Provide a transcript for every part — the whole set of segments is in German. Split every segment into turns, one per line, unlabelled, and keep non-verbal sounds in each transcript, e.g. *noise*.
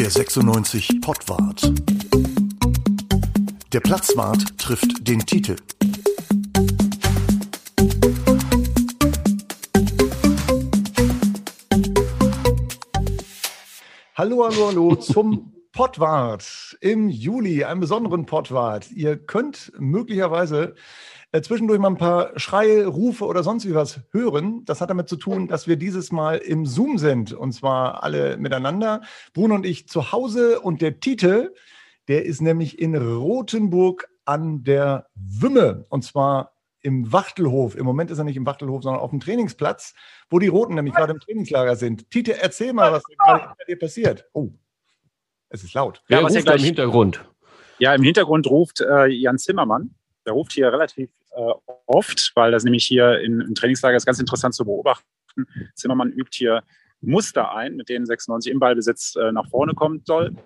Der 96 Pottwart. Der Platzwart trifft den Titel.
Hallo, hallo, hallo zum Pottwart im Juli, einem besonderen Pottwart. Ihr könnt möglicherweise äh, zwischendurch mal ein paar Schreie, Rufe oder sonst wie was hören. Das hat damit zu tun, dass wir dieses Mal im Zoom sind und zwar alle miteinander. Bruno und ich zu Hause und der Titel, der ist nämlich in Rothenburg an der Wümme und zwar im Wachtelhof. Im Moment ist er nicht im Wachtelhof, sondern auf dem Trainingsplatz, wo die Roten nämlich gerade im Trainingslager sind. Tite, erzähl mal, was gerade bei dir passiert. Oh, es ist laut.
Wer ja, was ruft ja gleich, im Hintergrund? Ja, im Hintergrund ruft äh, Jan Zimmermann. Der ruft hier relativ äh, oft, weil das nämlich hier in, im Trainingslager ist ganz interessant zu beobachten. Zimmermann übt hier Muster ein, mit denen 96 im Ballbesitz äh, nach vorne kommen soll.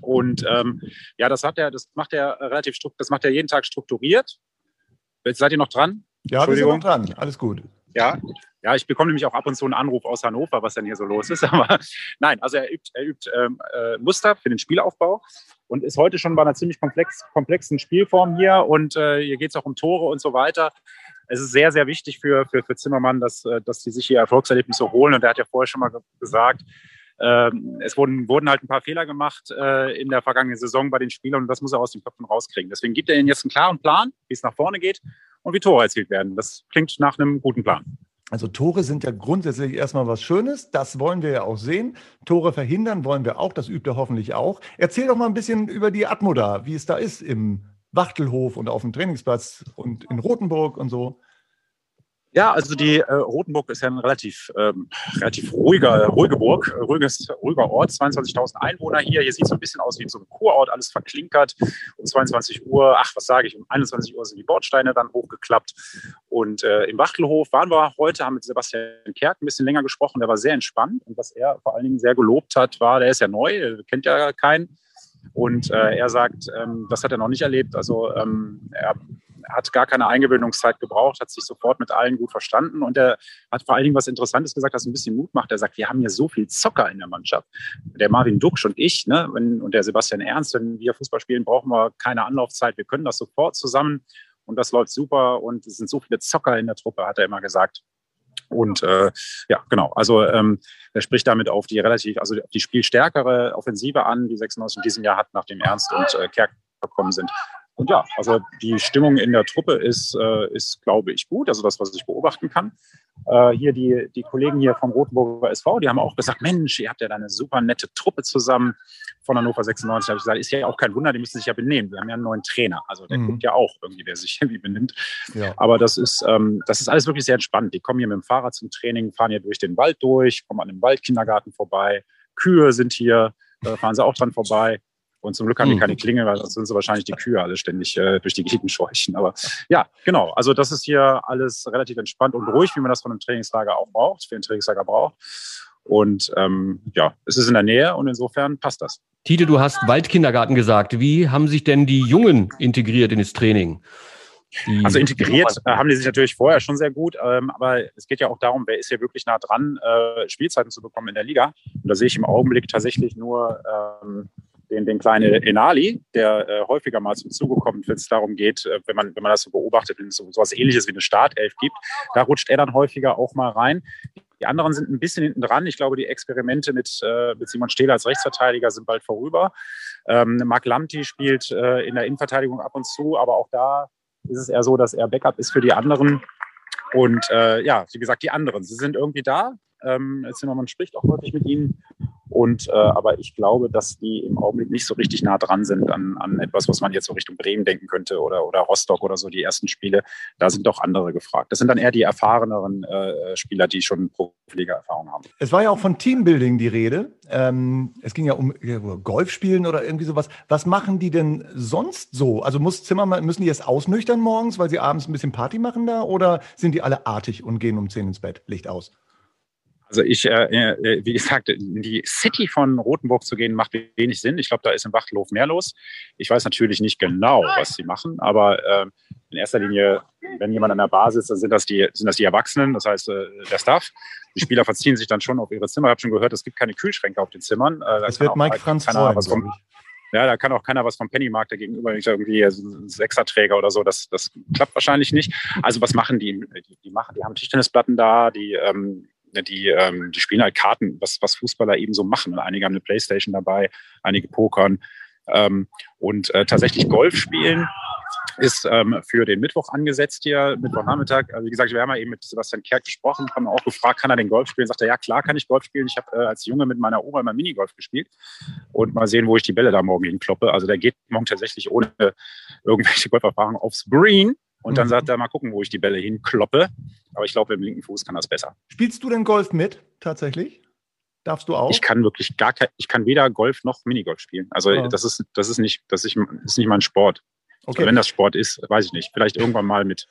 Und ähm, ja, das hat er, das macht er relativ das macht er jeden Tag strukturiert. Seid ihr noch dran?
Ja, wir sind noch dran. Alles gut.
Ja, ja, ich bekomme nämlich auch ab und zu einen Anruf aus Hannover, was denn hier so los ist. *laughs* Aber nein, also er übt, er übt ähm, äh, Muster für den Spielaufbau und ist heute schon bei einer ziemlich komplex, komplexen Spielform hier. Und äh, hier geht es auch um Tore und so weiter. Es ist sehr, sehr wichtig für, für, für Zimmermann, dass, äh, dass die sich hier Erfolgserlebnisse holen. Und er hat ja vorher schon mal gesagt, ähm, es wurden, wurden halt ein paar Fehler gemacht äh, in der vergangenen Saison bei den Spielern und das muss er aus den Köpfen rauskriegen. Deswegen gibt er ihnen jetzt einen klaren Plan, wie es nach vorne geht und wie Tore erzielt werden. Das klingt nach einem guten Plan.
Also Tore sind ja grundsätzlich erstmal was Schönes. Das wollen wir ja auch sehen. Tore verhindern wollen wir auch. Das übt er hoffentlich auch. Erzähl doch mal ein bisschen über die Atmo da, wie es da ist im Wachtelhof und auf dem Trainingsplatz und in Rothenburg und so.
Ja, also die äh, Rotenburg ist ja ein relativ, ähm, relativ ruhiger, ruhige Burg, ruhiges, ruhiger Ort, 22.000 Einwohner hier. Hier sieht es so ein bisschen aus wie so ein Kurort, alles verklinkert. Um 22 Uhr, ach, was sage ich, um 21 Uhr sind die Bordsteine dann hochgeklappt. Und äh, im Wachtelhof waren wir heute, haben mit Sebastian Kerk ein bisschen länger gesprochen. Der war sehr entspannt. Und was er vor allen Dingen sehr gelobt hat, war, der ist ja neu, kennt ja keinen. Und äh, er sagt, ähm, das hat er noch nicht erlebt. Also ähm, er hat gar keine Eingewöhnungszeit gebraucht, hat sich sofort mit allen gut verstanden und er hat vor allen Dingen was Interessantes gesagt, das ein bisschen Mut macht. Er sagt, wir haben hier so viel Zocker in der Mannschaft. Der Marvin Duxch und ich ne, und der Sebastian Ernst, wenn wir Fußball spielen, brauchen wir keine Anlaufzeit. Wir können das sofort zusammen und das läuft super und es sind so viele Zocker in der Truppe, hat er immer gesagt. Und äh, ja, genau. Also ähm, er spricht damit auf die relativ, also die spielstärkere Offensive an, die 96 in diesem Jahr hat, nachdem Ernst und äh, Kerk gekommen sind. Und ja, also die Stimmung in der Truppe ist, äh, ist glaube ich, gut. Also das, was ich beobachten kann. Äh, hier die, die Kollegen hier vom Rotenburger SV, die haben auch gesagt, Mensch, ihr habt ja da eine super nette Truppe zusammen von Hannover 96. Da habe ich gesagt, ist ja auch kein Wunder, die müssen sich ja benehmen. Wir haben ja einen neuen Trainer. Also der mhm. guckt ja auch irgendwie, wer sich *laughs* irgendwie benimmt. Ja. Aber das ist, ähm, das ist alles wirklich sehr entspannt. Die kommen hier mit dem Fahrrad zum Training, fahren hier durch den Wald durch, kommen an dem Waldkindergarten vorbei. Kühe sind hier, da fahren sie auch dran vorbei. Und zum Glück haben die mhm. keine Klingel, weil sonst sind sie wahrscheinlich die Kühe alle ständig äh, durch die Gegend scheuchen. Aber ja, genau. Also das ist hier alles relativ entspannt und ruhig, wie man das von einem Trainingslager auch braucht, für ein Trainingslager braucht. Und ähm, ja, es ist in der Nähe und insofern passt das.
Tite, du hast Waldkindergarten gesagt. Wie haben sich denn die Jungen integriert in das Training?
Die also integriert äh, haben die sich natürlich vorher schon sehr gut, ähm, aber es geht ja auch darum, wer ist hier wirklich nah dran, äh, Spielzeiten zu bekommen in der Liga. Und da sehe ich im Augenblick tatsächlich nur ähm, den, den kleinen Enali, der äh, häufiger mal zum Zuge kommt, wenn es darum geht, äh, wenn, man, wenn man das so beobachtet, wenn es so, so etwas ähnliches wie eine Startelf gibt, da rutscht er dann häufiger auch mal rein. Die anderen sind ein bisschen hinten dran. Ich glaube, die Experimente mit, äh, mit Simon Stehler als Rechtsverteidiger sind bald vorüber. Ähm, Marc Lamti spielt äh, in der Innenverteidigung ab und zu, aber auch da ist es eher so, dass er Backup ist für die anderen. Und äh, ja, wie gesagt, die anderen, sie sind irgendwie da. Ähm, Zimmermann spricht auch häufig mit ihnen. Und äh, aber ich glaube, dass die im Augenblick nicht so richtig nah dran sind an, an etwas, was man jetzt so Richtung Bremen denken könnte oder, oder Rostock oder so, die ersten Spiele. Da sind doch andere gefragt. Das sind dann eher die erfahreneren äh, Spieler, die schon Profiliga-Erfahrung haben.
Es war ja auch von Teambuilding die Rede. Ähm, es ging ja um Golfspielen oder irgendwie sowas. Was machen die denn sonst so? Also muss Zimmermann, müssen die jetzt ausnüchtern morgens, weil sie abends ein bisschen Party machen da? Oder sind die alle artig und gehen um 10 ins Bett? Licht aus?
Also ich, äh, äh, wie gesagt, in die City von Rothenburg zu gehen, macht wenig Sinn. Ich glaube, da ist im Wachtelhof mehr los. Ich weiß natürlich nicht genau, was sie machen, aber äh, in erster Linie, wenn jemand an der Bar sitzt, dann sind das die, sind das die Erwachsenen, das heißt äh, der Staff. Die Spieler verziehen sich dann schon auf ihre Zimmer. Ich habe schon gehört, es gibt keine Kühlschränke auf den Zimmern.
Äh, das wird Mike Franz
vom, ja, da kann auch keiner was vom Pennymarkt dagegenüber, nicht irgendwie ein Sechserträger oder so. Das, das klappt wahrscheinlich nicht. Also was machen die? Die, die machen, die haben Tischtennisplatten da, die ähm, die, ähm, die spielen halt Karten, was, was Fußballer eben so machen. einige haben eine Playstation dabei, einige pokern. Ähm, und äh, tatsächlich Golf spielen ist ähm, für den Mittwoch angesetzt hier, Mittwochnachmittag. Also wie gesagt, wir haben ja eben mit Sebastian Kerk gesprochen, haben auch gefragt, kann er den Golf spielen? Sagt er, ja klar kann ich Golf spielen. Ich habe äh, als Junge mit meiner Oma immer Minigolf gespielt und mal sehen, wo ich die Bälle da morgen hinkloppe. Also der geht morgen tatsächlich ohne irgendwelche Golferfahrung aufs Green und dann mhm. sagt er, mal gucken, wo ich die Bälle hinkloppe. Aber ich glaube, mit dem linken Fuß kann das besser.
Spielst du denn Golf mit, tatsächlich? Darfst du auch?
Ich kann wirklich gar kein, ich kann weder Golf noch Minigolf spielen. Also ja. das ist, das ist nicht, das ist, ist nicht mein Sport. Okay. wenn das Sport ist, weiß ich nicht. Vielleicht irgendwann mal mit,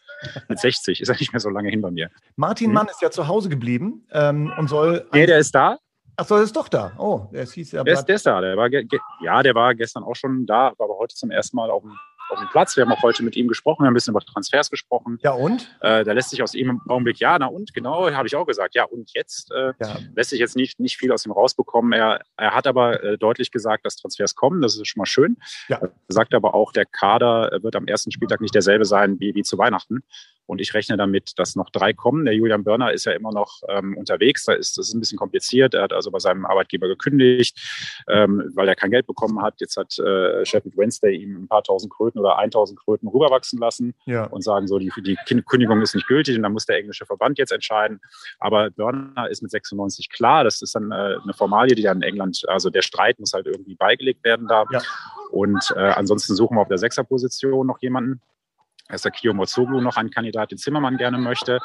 mit 60. Ist ja nicht mehr so lange hin bei mir.
Martin hm? Mann ist ja zu Hause geblieben ähm, und soll.
Nee, der ist da.
Ach so, der ist doch da. Oh, der hieß
ja. Der ist, der ist da. Der war, ja, der war gestern auch schon da, war aber heute zum ersten Mal auf dem auf dem Platz. Wir haben auch heute mit ihm gesprochen, wir haben ein bisschen über Transfers gesprochen.
Ja, und?
Äh, da lässt sich aus ihm im Augenblick, ja, na und, genau, habe ich auch gesagt. Ja, und jetzt äh, ja. lässt sich jetzt nicht, nicht viel aus ihm rausbekommen. Er, er hat aber äh, deutlich gesagt, dass Transfers kommen. Das ist schon mal schön. Ja. Er sagt aber auch, der Kader wird am ersten Spieltag nicht derselbe sein wie, wie zu Weihnachten. Und ich rechne damit, dass noch drei kommen. Der Julian Börner ist ja immer noch ähm, unterwegs. Da ist das ist ein bisschen kompliziert. Er hat also bei seinem Arbeitgeber gekündigt, ähm, weil er kein Geld bekommen hat. Jetzt hat äh, Sheffield Wednesday ihm ein paar tausend Kröten oder 1000 Kröten rüberwachsen lassen ja. und sagen so, die, die Kündigung ist nicht gültig und dann muss der englische Verband jetzt entscheiden. Aber Börner ist mit 96 klar. Das ist dann äh, eine Formalie, die dann in England, also der Streit muss halt irgendwie beigelegt werden da. Ja. Und äh, ansonsten suchen wir auf der Sechserposition noch jemanden. Da ist der Kio Mozoglu noch ein Kandidat, den Zimmermann gerne möchte.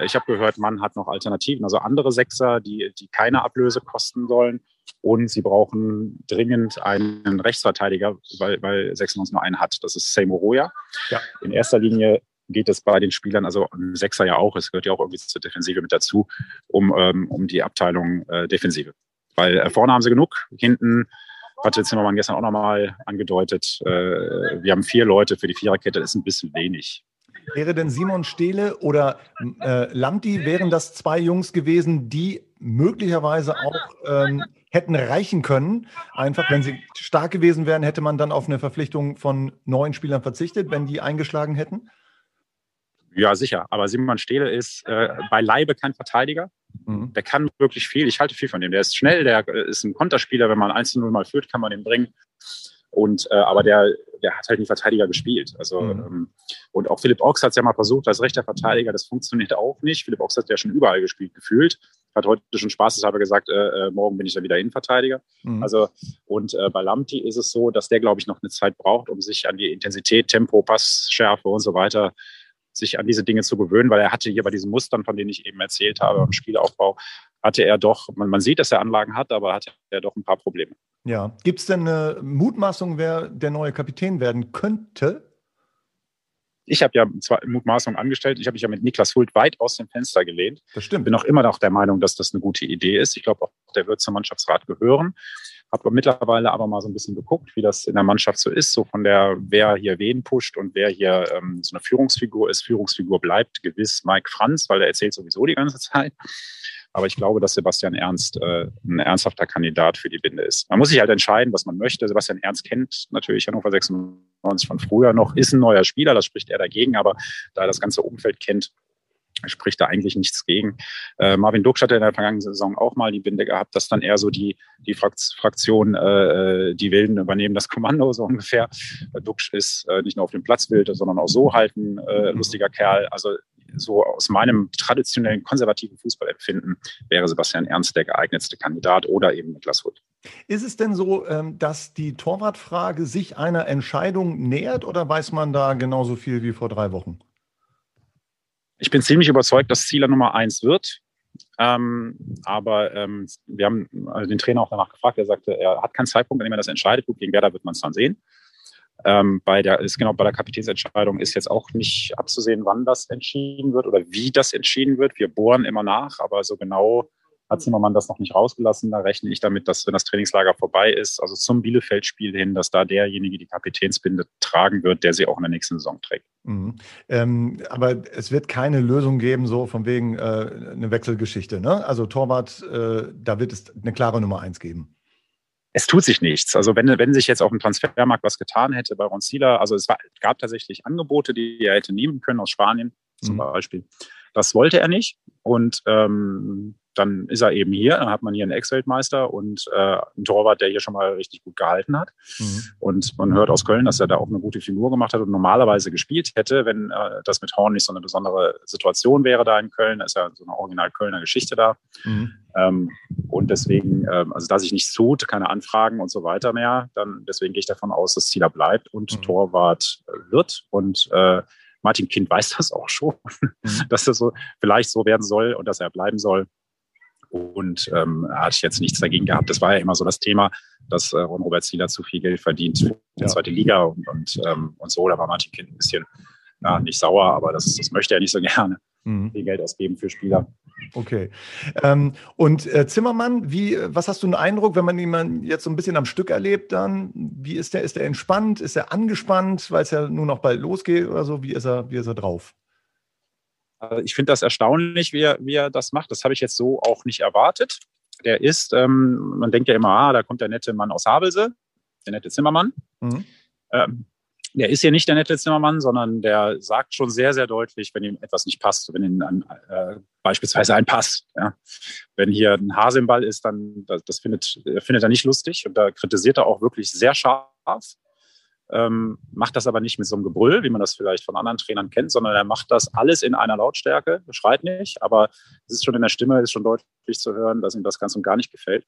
Ich habe gehört, man hat noch Alternativen, also andere Sechser, die, die keine Ablöse kosten sollen. Und sie brauchen dringend einen Rechtsverteidiger, weil, weil 96 nur einen hat. Das ist Seymour Roya. Ja. In erster Linie geht es bei den Spielern, also Sechser ja auch, es gehört ja auch irgendwie zur Defensive mit dazu, um, ähm, um die Abteilung äh, Defensive. Weil äh, vorne haben sie genug, hinten hatte Zimmermann gestern auch nochmal angedeutet, äh, wir haben vier Leute für die Viererkette, das ist ein bisschen wenig.
Wäre denn Simon Stehle oder äh, Lamti, wären das zwei Jungs gewesen, die möglicherweise auch ähm, hätten reichen können? Einfach, wenn sie stark gewesen wären, hätte man dann auf eine Verpflichtung von neun Spielern verzichtet, wenn die eingeschlagen hätten?
Ja, sicher. Aber Simon Stehle ist äh, beileibe kein Verteidiger. Mhm. Der kann wirklich viel. Ich halte viel von dem. Der ist schnell, der ist ein Konterspieler. Wenn man 1-0 mal führt, kann man den bringen. Und, äh, aber der, der hat halt nie Verteidiger gespielt. Also, mhm. ähm, und auch Philipp Ochs hat es ja mal versucht als rechter Verteidiger. Das funktioniert auch nicht. Philipp Ochs hat ja schon überall gespielt, gefühlt. Hat heute schon spaßeshalber gesagt, äh, äh, morgen bin ich dann wieder Innenverteidiger. Mhm. Also, und äh, bei Lamti ist es so, dass der, glaube ich, noch eine Zeit braucht, um sich an die Intensität, Tempo, Passschärfe und so weiter sich an diese Dinge zu gewöhnen, weil er hatte hier bei diesen Mustern, von denen ich eben erzählt habe, im Spielaufbau, hatte er doch, man, man sieht, dass er Anlagen hat, aber hatte er doch ein paar Probleme.
Ja, gibt es denn eine Mutmaßung, wer der neue Kapitän werden könnte?
Ich habe ja zwar Mutmaßung angestellt, ich habe mich ja mit Niklas Hult weit aus dem Fenster gelehnt.
Das stimmt.
Bin auch immer noch der Meinung, dass das eine gute Idee ist. Ich glaube auch, der wird zum Mannschaftsrat gehören. Habe mittlerweile aber mal so ein bisschen geguckt, wie das in der Mannschaft so ist, so von der, wer hier wen pusht und wer hier ähm, so eine Führungsfigur ist. Führungsfigur bleibt gewiss Mike Franz, weil er erzählt sowieso die ganze Zeit. Aber ich glaube, dass Sebastian Ernst äh, ein ernsthafter Kandidat für die Binde ist. Man muss sich halt entscheiden, was man möchte. Sebastian Ernst kennt natürlich Hannover 96 von früher noch, ist ein neuer Spieler, das spricht er dagegen, aber da er das ganze Umfeld kennt, spricht da eigentlich nichts gegen. Äh, Marvin Duksch hatte in der vergangenen Saison auch mal die Binde gehabt, dass dann eher so die, die Fraktion, äh, die Wilden übernehmen das Kommando so ungefähr. Duksch ist äh, nicht nur auf dem Platz wild, sondern auch so halt ein äh, lustiger Kerl. Also so aus meinem traditionellen konservativen Fußballempfinden wäre Sebastian Ernst der geeignetste Kandidat oder eben Niklas Hutt.
Ist es denn so, ähm, dass die Torwartfrage sich einer Entscheidung nähert oder weiß man da genauso viel wie vor drei Wochen?
Ich bin ziemlich überzeugt, dass Zieler Nummer eins wird. Ähm, aber ähm, wir haben also den Trainer auch danach gefragt. Er sagte, er hat keinen Zeitpunkt, an dem er das entscheidet. Gut, gegen Werder wird man es dann sehen. Ähm, bei der ist genau bei der Kapitänsentscheidung ist jetzt auch nicht abzusehen, wann das entschieden wird oder wie das entschieden wird. Wir bohren immer nach, aber so genau hat Zimmermann das noch nicht rausgelassen. Da rechne ich damit, dass wenn das Trainingslager vorbei ist, also zum Bielefeld-Spiel hin, dass da derjenige die Kapitänsbinde tragen wird, der sie auch in der nächsten Saison trägt.
Mhm. Ähm, aber es wird keine Lösung geben, so von wegen äh, eine Wechselgeschichte. Ne? Also Torwart, äh, da wird es eine klare Nummer eins geben
es tut sich nichts. Also wenn, wenn sich jetzt auf dem Transfermarkt was getan hätte bei Roncila, also es war, gab tatsächlich Angebote, die er hätte nehmen können aus Spanien zum mhm. Beispiel. Das wollte er nicht. Und ähm, dann ist er eben hier, dann hat man hier einen Ex-Weltmeister und äh, einen Torwart, der hier schon mal richtig gut gehalten hat. Mhm. Und man hört aus Köln, dass er da auch eine gute Figur gemacht hat und normalerweise gespielt hätte, wenn äh, das mit Horn nicht so eine besondere Situation wäre da in Köln. Da ist ja so eine original Kölner Geschichte da. Mhm. Ähm, und deswegen, ähm, also da sich nichts tut, keine Anfragen und so weiter mehr, dann deswegen gehe ich davon aus, dass Zieler bleibt und mhm. Torwart äh, wird und äh, Martin Kind *laughs* weiß das auch schon, mhm. dass das so vielleicht so werden soll und dass er bleiben soll. Und ähm, hatte ich jetzt nichts dagegen gehabt. Das war ja immer so das Thema, dass äh, Robert Zieler zu viel Geld verdient für die ja. zweite Liga und, und, ähm, und so. Da war Martin Kind ein bisschen ja, nicht sauer, aber das, das möchte er nicht so *laughs* gerne. Mhm. Viel Geld ausgeben für Spieler.
Okay. Ähm, und äh, Zimmermann, wie, was hast du einen Eindruck, wenn man ihn jetzt so ein bisschen am Stück erlebt dann? Wie ist der? Ist er entspannt? Ist er angespannt, weil es ja nur noch bald losgeht oder so? Wie ist er, wie ist er drauf?
Also ich finde das erstaunlich, wie er, wie er das macht. Das habe ich jetzt so auch nicht erwartet. Der ist, ähm, man denkt ja immer, ah, da kommt der nette Mann aus Havelse, der nette Zimmermann. Mhm. Ähm, der ist ja nicht der nette Zimmermann, sondern der sagt schon sehr, sehr deutlich, wenn ihm etwas nicht passt, wenn ihm ein, äh, beispielsweise ein Pass, ja. wenn hier ein Hase im Ball ist, dann das, das findet, findet er nicht lustig und da kritisiert er auch wirklich sehr scharf ähm, macht das aber nicht mit so einem Gebrüll, wie man das vielleicht von anderen Trainern kennt, sondern er macht das alles in einer Lautstärke, schreit nicht, aber es ist schon in der Stimme, ist schon deutlich zu hören, dass ihm das ganz und gar nicht gefällt.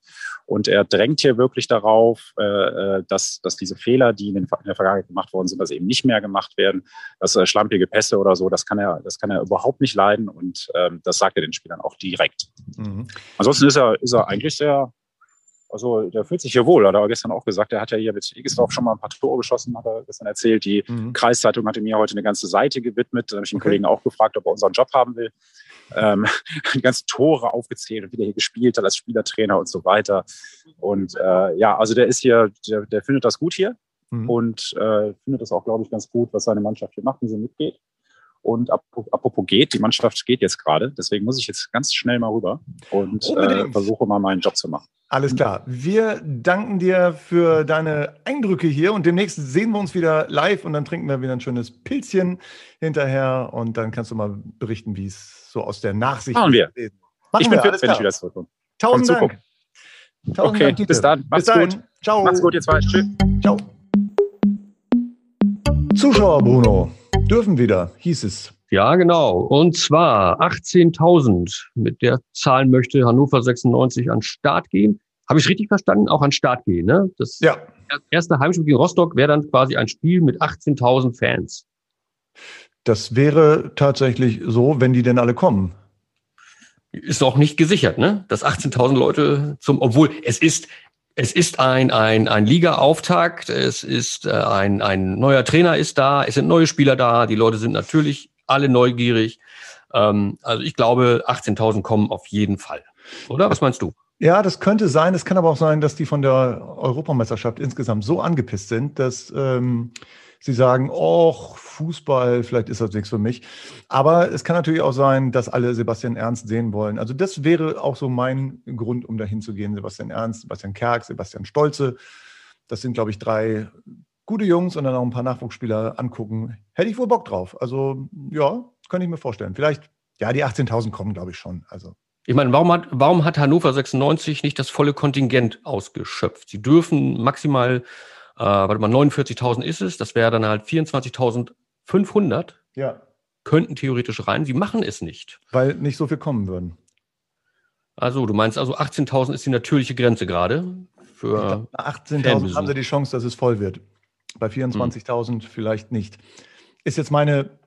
Und er drängt hier wirklich darauf, äh, äh dass, dass diese Fehler, die in, den, in, der Vergangenheit gemacht worden sind, dass eben nicht mehr gemacht werden, dass äh, schlampige Pässe oder so, das kann er, das kann er überhaupt nicht leiden und ähm, das sagt er den Spielern auch direkt. Mhm. Ansonsten ist er, ist er eigentlich sehr, also der fühlt sich hier wohl. Hat er gestern auch gesagt, er hat ja hier mit Egesdorf schon mal ein paar Tore geschossen, hat er gestern erzählt. Die mhm. Kreiszeitung hatte mir heute eine ganze Seite gewidmet. Da habe ich den okay. Kollegen auch gefragt, ob er unseren Job haben will. Ähm, *laughs* die ganzen Tore aufgezählt und wie der hier gespielt hat als Spielertrainer und so weiter. Und äh, ja, also der ist hier, der, der findet das gut hier mhm. und äh, findet das auch, glaube ich, ganz gut, was seine Mannschaft hier macht, wie sie mitgeht. Und apropos geht, die Mannschaft geht jetzt gerade. Deswegen muss ich jetzt ganz schnell mal rüber und äh, versuche mal meinen Job zu machen.
Alles klar. Wir danken dir für deine Eindrücke hier und demnächst sehen wir uns wieder live und dann trinken wir wieder ein schönes Pilzchen hinterher und dann kannst du mal berichten, wie es so aus der Nachsicht
Machen wir. Machen ich bin fit, wenn ich wieder zurückkomme.
Tausend Dank.
Tausend okay, Dank, bis dann. Macht's bis gut.
Ciao.
Macht's gut, ihr zwei. Tschüss. Ciao.
Zuschauer, Bruno dürfen wieder, hieß es.
Ja, genau. Und zwar 18.000. Mit der Zahl möchte Hannover 96 an Start gehen. Habe ich richtig verstanden? Auch an Start gehen, ne? Das ja. erste Heimspiel gegen Rostock wäre dann quasi ein Spiel mit 18.000 Fans.
Das wäre tatsächlich so, wenn die denn alle kommen.
Ist auch nicht gesichert, ne? Dass 18.000 Leute zum, obwohl es ist, es ist ein, ein, ein Liga-Auftakt, es ist äh, ein, ein neuer Trainer ist da, es sind neue Spieler da, die Leute sind natürlich alle neugierig. Ähm, also ich glaube, 18.000 kommen auf jeden Fall. Oder? Was meinst du?
Ja, das könnte sein. Es kann aber auch sein, dass die von der Europameisterschaft insgesamt so angepisst sind, dass ähm, sie sagen, oh, Fußball, vielleicht ist das nichts für mich. Aber es kann natürlich auch sein, dass alle Sebastian Ernst sehen wollen. Also das wäre auch so mein Grund, um dahin zu gehen. Sebastian Ernst, Sebastian Kerk, Sebastian Stolze. Das sind, glaube ich, drei gute Jungs und dann auch ein paar Nachwuchsspieler angucken. Hätte ich wohl Bock drauf. Also ja, könnte ich mir vorstellen. Vielleicht, ja, die 18.000 kommen, glaube ich schon. Also
ich meine, warum hat, warum hat Hannover 96 nicht das volle Kontingent ausgeschöpft? Sie dürfen maximal äh, warte mal, 49.000 ist es, das wäre dann halt 24.500.
Ja.
Könnten theoretisch rein. Sie machen es nicht.
Weil nicht so viel kommen würden.
Also, du meinst also 18.000 ist die natürliche Grenze gerade für
18.000 haben sie die Chance, dass es voll wird. Bei 24.000 hm. vielleicht nicht. Ist jetzt meine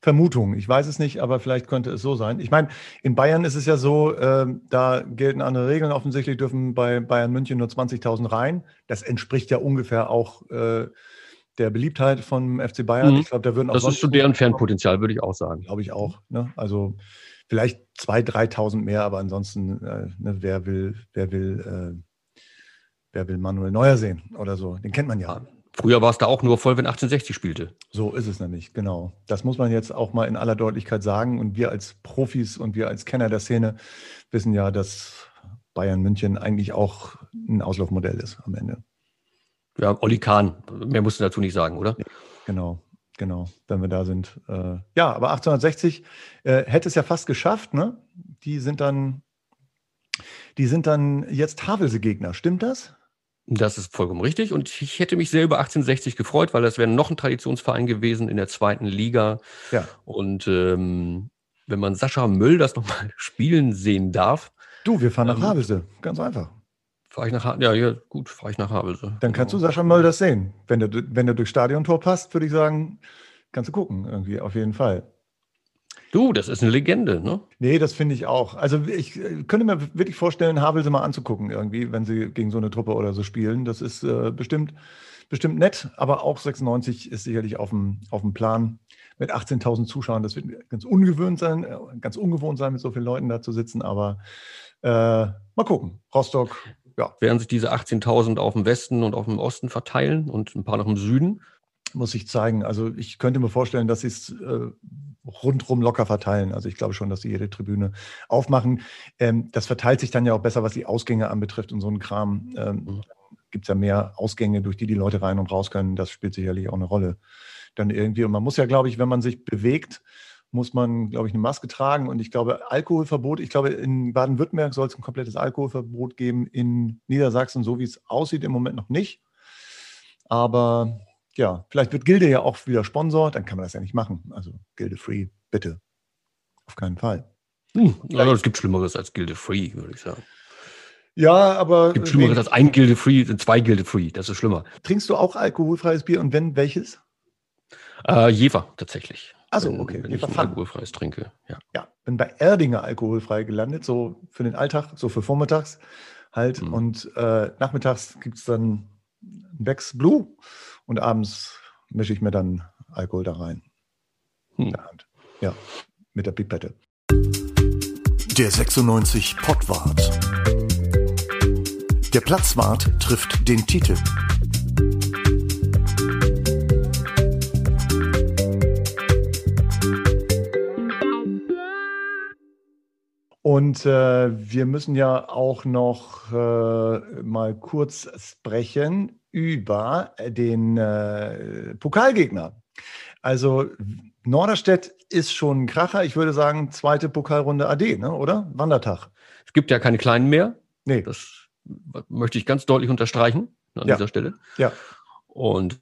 Vermutung. Ich weiß es nicht, aber vielleicht könnte es so sein. Ich meine, in Bayern ist es ja so, äh, da gelten andere Regeln. Offensichtlich dürfen bei Bayern München nur 20.000 rein. Das entspricht ja ungefähr auch äh, der Beliebtheit vom FC Bayern.
Mhm. Ich glaube, da würden auch. Das ist zu deren Fernpotenzial, würde ich auch sagen.
Glaube ich auch. Ne? Also Vielleicht 2.000, 3.000 mehr, aber ansonsten, äh, ne, wer will, wer will, äh, wer will Manuel Neuer sehen oder so? Den kennt man ja.
Früher war es da auch nur voll, wenn 1860 spielte.
So ist es nämlich, genau. Das muss man jetzt auch mal in aller Deutlichkeit sagen. Und wir als Profis und wir als Kenner der Szene wissen ja, dass Bayern München eigentlich auch ein Auslaufmodell ist am Ende.
Ja, Olli Kahn, mehr musst du dazu nicht sagen, oder?
Genau, genau, wenn wir da sind. Äh, ja, aber 1860 äh, hätte es ja fast geschafft, ne? Die sind dann, die sind dann jetzt Havelse-Gegner, stimmt das?
Das ist vollkommen richtig. Und ich hätte mich sehr über 1860 gefreut, weil das wäre noch ein Traditionsverein gewesen in der zweiten Liga.
Ja.
Und ähm, wenn man Sascha Möll das nochmal *laughs* spielen sehen darf.
Du, wir fahren nach ähm, Havelse, ganz einfach.
Fahre ich nach Havelse? Ja, ja, gut, fahre ich nach Havelse.
Dann kannst genau. du Sascha Möll das sehen. Wenn der, wenn der durchs Stadiontor passt, würde ich sagen, kannst du gucken, irgendwie, auf jeden Fall.
Du, das ist eine Legende, ne?
Nee, das finde ich auch. Also ich äh, könnte mir wirklich vorstellen, Havelse mal anzugucken irgendwie, wenn sie gegen so eine Truppe oder so spielen. Das ist äh, bestimmt, bestimmt nett, aber auch 96 ist sicherlich auf dem, auf dem Plan. Mit 18.000 Zuschauern, das wird ganz ungewöhnt sein, äh, ganz ungewohnt sein, mit so vielen Leuten da zu sitzen, aber äh, mal gucken. Rostock, ja.
Werden sich diese 18.000 auf dem Westen und auf dem Osten verteilen und ein paar noch im Süden?
Muss ich zeigen. Also ich könnte mir vorstellen, dass sie es äh, rundrum locker verteilen. Also ich glaube schon, dass sie jede Tribüne aufmachen. Ähm, das verteilt sich dann ja auch besser, was die Ausgänge anbetrifft und so ein Kram. Ähm, mhm. Gibt es ja mehr Ausgänge, durch die die Leute rein und raus können. Das spielt sicherlich auch eine Rolle. Dann irgendwie. Und man muss ja, glaube ich, wenn man sich bewegt, muss man, glaube ich, eine Maske tragen. Und ich glaube, Alkoholverbot, ich glaube, in Baden-Württemberg soll es ein komplettes Alkoholverbot geben. In Niedersachsen, so wie es aussieht, im Moment noch nicht. Aber ja, vielleicht wird Gilde ja auch wieder Sponsor, dann kann man das ja nicht machen. Also Gilde Free, bitte. Auf keinen Fall.
Hm, also es gibt Schlimmeres als Gilde Free, würde ich sagen.
Ja, aber. Es
gibt Schlimmeres als ein Gilde Free, zwei Gilde Free, das ist schlimmer.
Trinkst du auch alkoholfreies Bier und wenn, welches?
Äh, Jever, tatsächlich.
Also okay.
Wenn, wenn ich ein alkoholfreies trinke, ja.
Ja, bin bei Erdinger alkoholfrei gelandet, so für den Alltag, so für vormittags halt. Mhm. Und äh, nachmittags gibt es dann Becks Blue und abends mische ich mir dann Alkohol da rein. Hm. Ja, mit der Pipette.
Der 96 Pottwart. Der Platzwart trifft den Titel.
Und äh, wir müssen ja auch noch äh, mal kurz sprechen über den äh, Pokalgegner. Also Norderstedt ist schon ein Kracher. Ich würde sagen, zweite Pokalrunde AD, ne? oder? Wandertag.
Es gibt ja keine kleinen mehr.
Nee.
Das möchte ich ganz deutlich unterstreichen an
ja.
dieser Stelle.
Ja.
Und,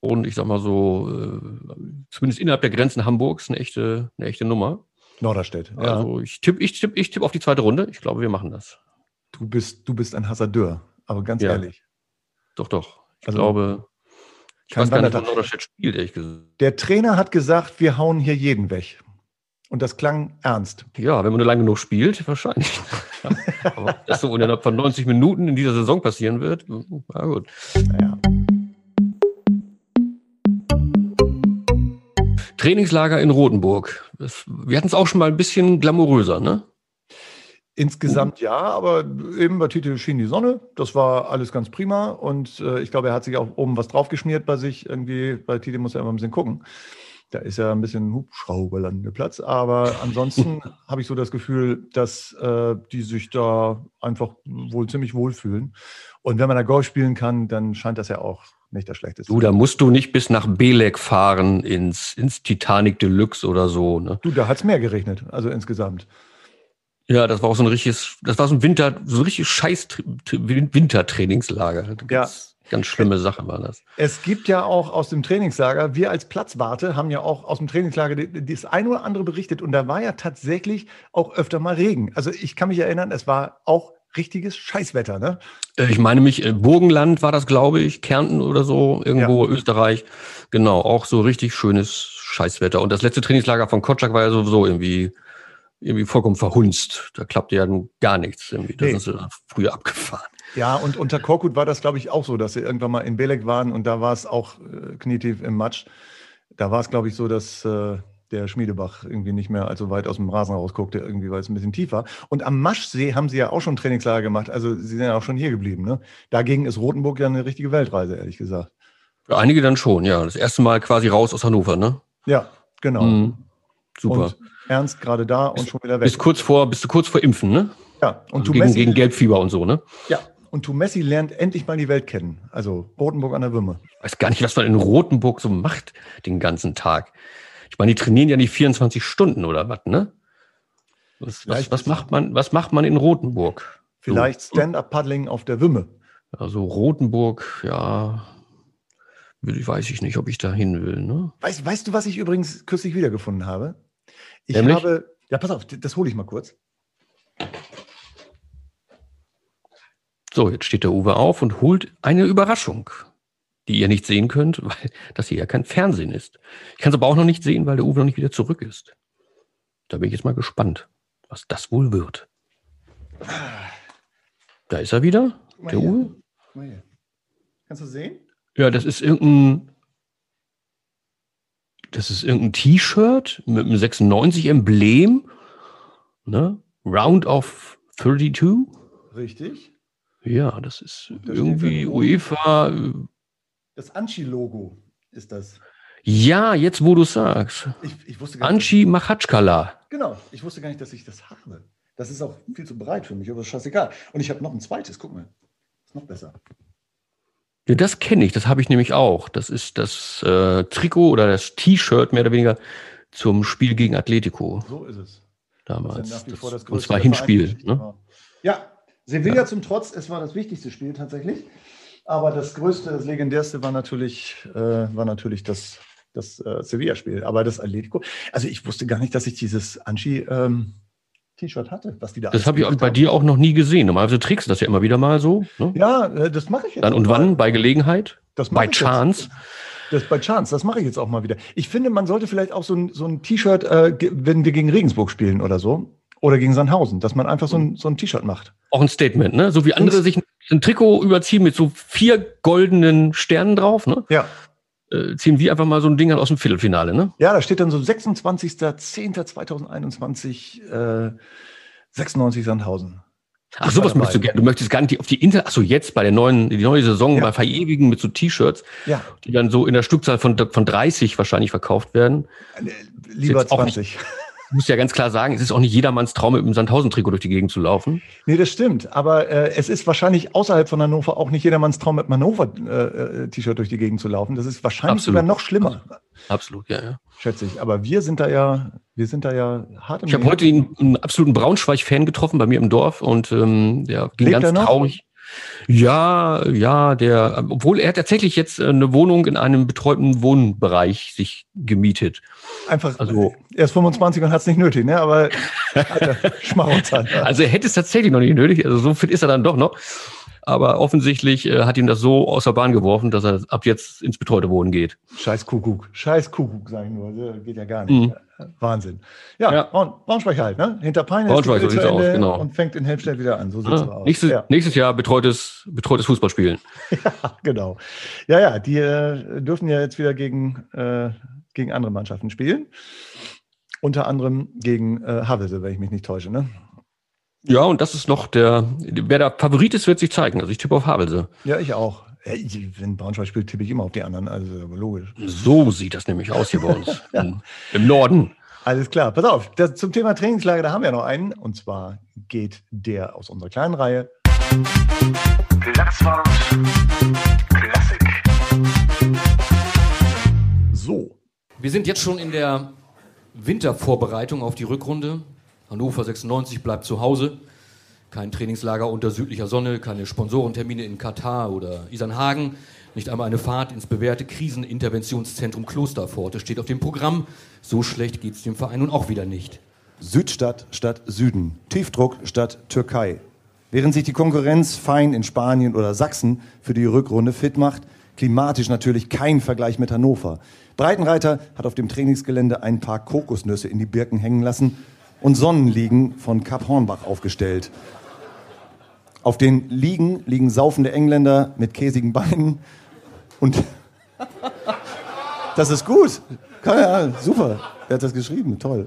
und ich sag mal so, äh, zumindest innerhalb der Grenzen Hamburgs eine echte, eine echte Nummer.
Norderstedt.
Ja. Also ich tippe ich tipp, ich tipp auf die zweite Runde. Ich glaube, wir machen das.
Du bist, du bist ein Hasardeur, aber ganz ja. ehrlich.
Doch, doch. Ich also, glaube,
ich weiß gar nicht, Norderstedt spielt, ehrlich gesagt. Der Trainer hat gesagt, wir hauen hier jeden weg. Und das klang ernst.
Ja, wenn man nur lange genug spielt, wahrscheinlich. *laughs* Aber das so innerhalb von 90 Minuten in dieser Saison passieren wird, na gut. Ja. Trainingslager in Rotenburg. Das, wir hatten es auch schon mal ein bisschen glamouröser, ne?
Insgesamt ja, aber eben bei Tite schien die Sonne. Das war alles ganz prima. Und äh, ich glaube, er hat sich auch oben was draufgeschmiert bei sich. Irgendwie, bei Tite muss er immer ein bisschen gucken. Da ist ja ein bisschen Hubschrauberlandeplatz. Aber *laughs* ansonsten habe ich so das Gefühl, dass äh, die sich da einfach wohl ziemlich wohlfühlen. Und wenn man da Golf spielen kann, dann scheint das ja auch nicht das Schlechteste.
Du, da musst du nicht bis nach Belek fahren ins, ins Titanic Deluxe oder so. Ne?
Du, da hat es mehr geregnet, also insgesamt.
Ja, das war auch so ein richtiges, das war so ein Winter, so ein richtig scheiß Wintertrainingslager. Ganz, ja. ganz schlimme Sache war das.
Es gibt ja auch aus dem Trainingslager, wir als Platzwarte haben ja auch aus dem Trainingslager das ein oder andere berichtet und da war ja tatsächlich auch öfter mal Regen. Also ich kann mich erinnern, es war auch richtiges Scheißwetter, ne?
Äh, ich meine mich, äh, Burgenland war das, glaube ich, Kärnten oder so, irgendwo ja. Österreich. Genau, auch so richtig schönes Scheißwetter. Und das letzte Trainingslager von Kotschak war ja sowieso irgendwie irgendwie vollkommen verhunzt. Da klappte ja gar nichts. Irgendwie. Da nee. sind sie früher abgefahren.
Ja, und unter Korkut war das, glaube ich, auch so, dass sie irgendwann mal in Belek waren und da war es auch äh, knietief im Matsch. Da war es, glaube ich, so, dass äh, der Schmiedebach irgendwie nicht mehr allzu weit aus dem Rasen rausguckte, irgendwie, weil es ein bisschen tief war. Und am Maschsee haben sie ja auch schon Trainingslager gemacht. Also sie sind ja auch schon hier geblieben. Ne? Dagegen ist Rothenburg ja eine richtige Weltreise, ehrlich gesagt.
Für einige dann schon, ja. Das erste Mal quasi raus aus Hannover, ne?
Ja, genau.
Mhm. Super.
Und Ernst gerade da und schon wieder weg.
Bist kurz vor, bist du kurz vor Impfen, ne?
ja, und
Also gegen,
Tumessi,
gegen Gelbfieber und so, ne?
ja, und Tumessi lernt endlich mal die Welt kennen. Also Rotenburg an der Würme.
weiß gar nicht, was man in Rothenburg so macht den ganzen Tag. Ich meine, die trainieren ja nicht 24 Stunden oder was, ne? Was, was, was macht man, was macht man in Rothenburg?
Vielleicht Stand-Up-Paddling auf der Würme.
Also Rothenburg, ja, weiß ich nicht, ob ich da hin will, ne?
Weißt, weißt du, was ich übrigens kürzlich wiedergefunden habe? Ich
Nämlich?
habe, ja, pass auf, das hole ich mal kurz.
So, jetzt steht der Uwe auf und holt eine Überraschung, die ihr nicht sehen könnt, *laughs* weil das hier ja kein Fernsehen ist. Ich kann es aber auch noch nicht sehen, weil der Uwe noch nicht wieder zurück ist. Da bin ich jetzt mal gespannt, was das wohl wird. Da ist er wieder, der. Uwe.
Kannst du sehen?
Ja, das ist irgendein. Das ist irgendein T-Shirt mit einem 96-Emblem. Ne? Round of 32.
Richtig.
Ja, das ist
Da steht
irgendwie UEFA. äh,
Das Anchi-Logo ist das.
Ja, jetzt wo du sagst.
Ich, ich wusste gar nicht,
Anchi Machatschkala.
genau, ich wusste gar nicht, dass ich das habe. Das ist auch viel zu breit für mich, aber ist scheißegal. Und ich habe noch ein zweites, guck mal. Ist noch besser.
Ja, das kenne ich, das habe ich nämlich auch. Das ist das äh, Trikot oder das T-Shirt mehr oder weniger zum Spiel gegen Atletico
So ist es.
damals.
Was ja nach wie
Das,
vor das
und zwar Hinspiel. Ne?
Ja, Sevilla zum Trotz, es war das wichtigste Spiel tatsächlich. Aber das größte, das legendärste war natürlich, äh, war natürlich das, das äh, Sevilla-Spiel. Aber das Atletico, also ich wusste gar nicht, dass ich dieses Anchi-T-Shirt hatte, was die da
Das habe ich bei
haben.
dir auch noch nie gesehen. Normalerweise trägst du das ja immer wieder mal so. Ne?
Ja, äh, das mache ich jetzt.
Dann und
mal.
wann? Bei Gelegenheit?
Das
Bei. Chance?
Das bei Chance, das mache ich jetzt auch mal wieder. Ich finde, man sollte vielleicht auch so ein, so ein T-Shirt, äh, wenn wir gegen Regensburg spielen oder so, oder gegen Sandhausen, dass man einfach so ein, so ein T-Shirt macht.
Auch ein Statement, ne? So wie andere sich ein Trikot überziehen mit so vier goldenen Sternen drauf, ne?
Ja.
Äh, ziehen wir einfach mal so ein Ding aus dem Viertelfinale, ne?
Ja, da steht dann so 26.10.2021, äh, 96 Sandhausen.
Ach, sowas
dabei.
möchtest du gerne. Du möchtest gar nicht auf die Inter, ach so, jetzt bei der neuen, die neue Saison
Ja.
bei Verewigen mit so T-Shirts,
Ja,
die dann so in der Stückzahl von, von 30 wahrscheinlich verkauft werden.
äh, lieber
jetzt auch
20.
Ich muss ja ganz klar sagen, es ist auch nicht jedermanns Traum, mit einem Sandhausen-Trikot durch die Gegend zu laufen.
Nee, das stimmt. Aber äh, es ist wahrscheinlich außerhalb von Hannover auch nicht jedermanns Traum, mit einem Hannover-T-Shirt durch die Gegend zu laufen. Das ist wahrscheinlich
Absolut.
sogar noch schlimmer,
Absolut, ja, ja.
schätze ich. Aber wir sind da ja, wir sind da ja hart im
Ich habe heute einen, einen absoluten Braunschweig-Fan getroffen bei mir im Dorf und ähm, der ging
Lebt
ganz traurig. Ja, ja, der, obwohl er tatsächlich jetzt äh, eine Wohnung in einem betreuten Wohnbereich sich gemietet.
Einfach,
Also-
er ist 25 und hat es nicht nötig, ne? Aber alter, *laughs* Schmarotzer.
Also er hätte es tatsächlich noch nicht nötig, also so fit ist er dann doch noch. Aber offensichtlich äh, hat ihm das so aus der Bahn geworfen, dass er ab jetzt ins betreute Wohnen geht.
Scheiß Kuckuck. Scheiß Kuckuck, sag ich nur. Das geht ja gar nicht.
Mhm.
Wahnsinn. Ja,
Ja.
Braun, Braunschweig halt, ne? Hinter Peine
Braunschweig, so sieht's aus, genau.
und fängt in Helmstedt wieder an. So sieht's
Ja,
aus.
nächstes,
Ja,
nächstes Jahr betreutes, betreutes Fußballspielen. *laughs*
genau. Ja, ja, die äh, dürfen ja jetzt wieder gegen, äh, gegen andere Mannschaften spielen. Unter anderem gegen äh, Havelse, wenn ich mich nicht täusche, ne?
Ja, und das ist noch der, wer der Favorit ist, wird sich zeigen. Also ich tippe auf Havelse.
Ja, ich auch. Wenn Braunschweig spielt, tippe ich immer auf die anderen. Also logisch.
So sieht das nämlich aus hier bei uns. *laughs* Im- Im Norden.
Alles klar, pass auf. Das, zum Thema Trainingslager, da haben wir noch einen. Und zwar geht der aus unserer kleinen Reihe.
Platzwart Classic.
So.
Wir sind jetzt schon in der Wintervorbereitung auf die Rückrunde. Hannover 96 bleibt zu Hause. Kein Trainingslager unter südlicher Sonne, keine Sponsorentermine in Katar oder Isernhagen. Nicht einmal eine Fahrt ins bewährte Kriseninterventionszentrum Klosterpforte steht auf dem Programm. So schlecht geht's dem Verein nun auch wieder nicht.
Südstadt statt Süden, Tiefdruck statt Türkei. Während sich die Konkurrenz fein in Spanien oder Sachsen für die Rückrunde fit macht, klimatisch natürlich kein Vergleich mit Hannover. Breitenreiter hat auf dem Trainingsgelände ein paar Kokosnüsse in die Birken hängen lassen und Sonnenliegen von Kap Hornbach aufgestellt. Auf den Liegen liegen saufende Engländer mit käsigen Beinen und *laughs* das ist gut. Kann ja, super.
Wer hat das geschrieben? Toll.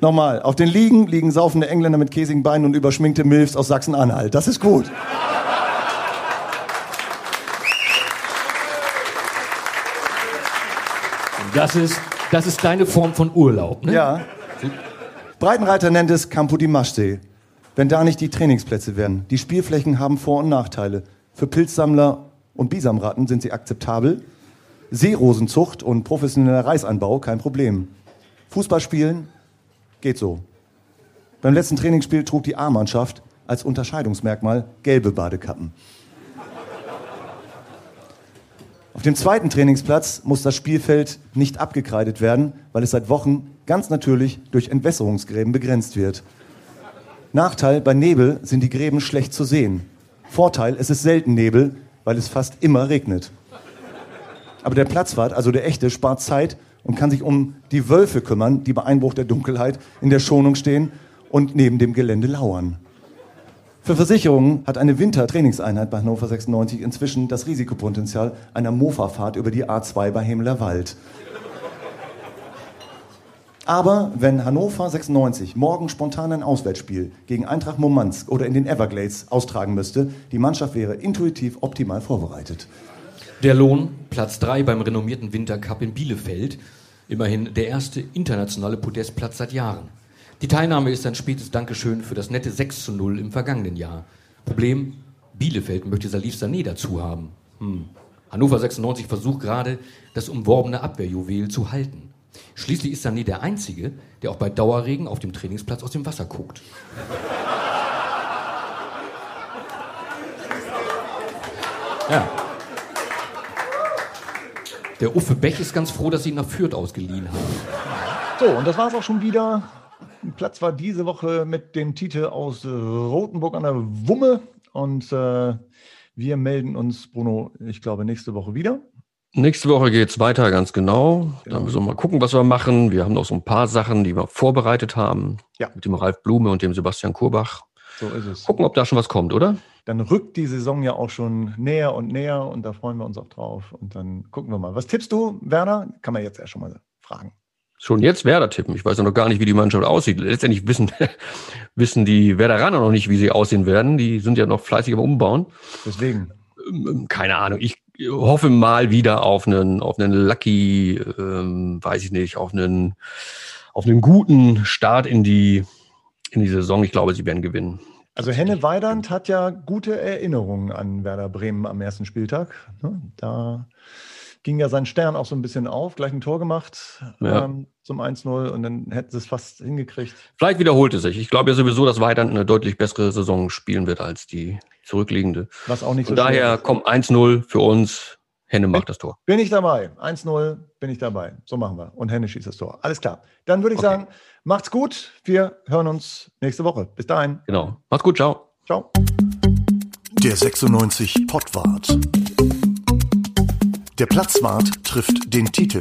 Nochmal, auf den Liegen liegen saufende Engländer mit käsigen Beinen und überschminkte Milfs aus Sachsen-Anhalt. Das ist gut.
Das ist, das ist deine Form von Urlaub, ne?
Ja. Breitenreiter nennt es Campo di Maschsee. Wenn da nicht die Trainingsplätze wären. Die Spielflächen haben Vor- und Nachteile. Für Pilzsammler und Bisamratten sind sie akzeptabel. Seerosenzucht und professioneller Reisanbau kein Problem. Fußballspielen geht so. Beim letzten Trainingsspiel trug die A-Mannschaft als Unterscheidungsmerkmal gelbe Badekappen. Auf dem zweiten Trainingsplatz muss das Spielfeld nicht abgekreidet werden, weil es seit Wochen ganz natürlich durch Entwässerungsgräben begrenzt wird. Nachteil, bei Nebel sind die Gräben schlecht zu sehen. Vorteil, es ist selten Nebel, weil es fast immer regnet. Aber der Platzwart, also der echte, spart Zeit und kann sich um die Wölfe kümmern, die bei Einbruch der Dunkelheit in der Schonung stehen und neben dem Gelände lauern. Für Versicherungen hat eine Wintertrainingseinheit bei Hannover 96 inzwischen das Risikopotenzial einer Mofa-Fahrt über die A2 bei Hemeler Wald. Aber wenn Hannover 96 morgen spontan ein Auswärtsspiel gegen Eintracht Murmansk oder in den Everglades austragen müsste, die Mannschaft wäre intuitiv optimal vorbereitet.
Der Lohn, Platz 3 beim renommierten Wintercup in Bielefeld. Immerhin der erste internationale Podestplatz seit Jahren. Die Teilnahme ist ein spätes Dankeschön für das nette 6 zu 0 im vergangenen Jahr. Problem, Bielefeld möchte Salif Sané dazu haben. Hm. Hannover 96 versucht gerade, das umworbene Abwehrjuwel zu halten. Schließlich ist Sané der Einzige, der auch bei Dauerregen auf dem Trainingsplatz aus dem Wasser guckt. *laughs* Ja. Der Uffe Bech ist ganz froh, dass sie ihn nach Fürth ausgeliehen haben.
So, und das war es auch schon wieder. Platz war diese Woche mit dem Titel aus Rothenburg an der Wumme. Und äh, wir melden uns, Bruno, ich glaube, nächste Woche wieder.
Nächste Woche geht's weiter, ganz genau. Dann müssen wir mal gucken, was wir machen. Wir haben noch so ein paar Sachen, die wir vorbereitet haben.
Ja.
Mit dem Ralf Blume und dem Sebastian Kurbach.
So ist es.
Gucken, ob da schon was kommt, oder?
Dann rückt die Saison ja auch schon näher und näher und da freuen wir uns auch drauf. Und dann gucken wir mal. Was tippst du, Werner? Kann man jetzt erst schon mal fragen.
Schon jetzt Werder tippen. Ich weiß ja noch gar nicht, wie die Mannschaft aussieht. Letztendlich wissen, *laughs* wissen die Werderaner noch nicht, wie sie aussehen werden. Die sind ja noch fleißig am Umbauen.
Deswegen.
Ähm, Keine Ahnung. Ich hoffe mal wieder auf einen, auf einen Lucky, ähm, weiß ich nicht, auf einen, auf einen guten Start in die, in die Saison. Ich glaube, sie werden gewinnen.
Also Henne Weidand hat ja gute Erinnerungen an Werder Bremen am ersten Spieltag. Ne? Da ging ja sein Stern auch so ein bisschen auf, gleich ein Tor gemacht
Ja.
ähm, zum 1-0 und dann hätten sie es fast hingekriegt.
Vielleicht wiederholt es sich. Ich glaube ja sowieso, dass Weidand eine deutlich bessere Saison spielen wird als die zurückliegende.
Was auch nicht so
Von
schwer
daher kommt 1-0 für uns. Henne macht das Tor.
Bin ich dabei. 1-0 bin ich dabei. So machen wir. Und Henne schießt das Tor. Alles klar. Dann würde ich
Okay.
sagen, macht's gut. Wir hören uns nächste Woche. Bis dahin.
Genau. Macht's gut. Ciao.
Ciao.
Der 96 Pottwart. Der Platzwart trifft den Titel.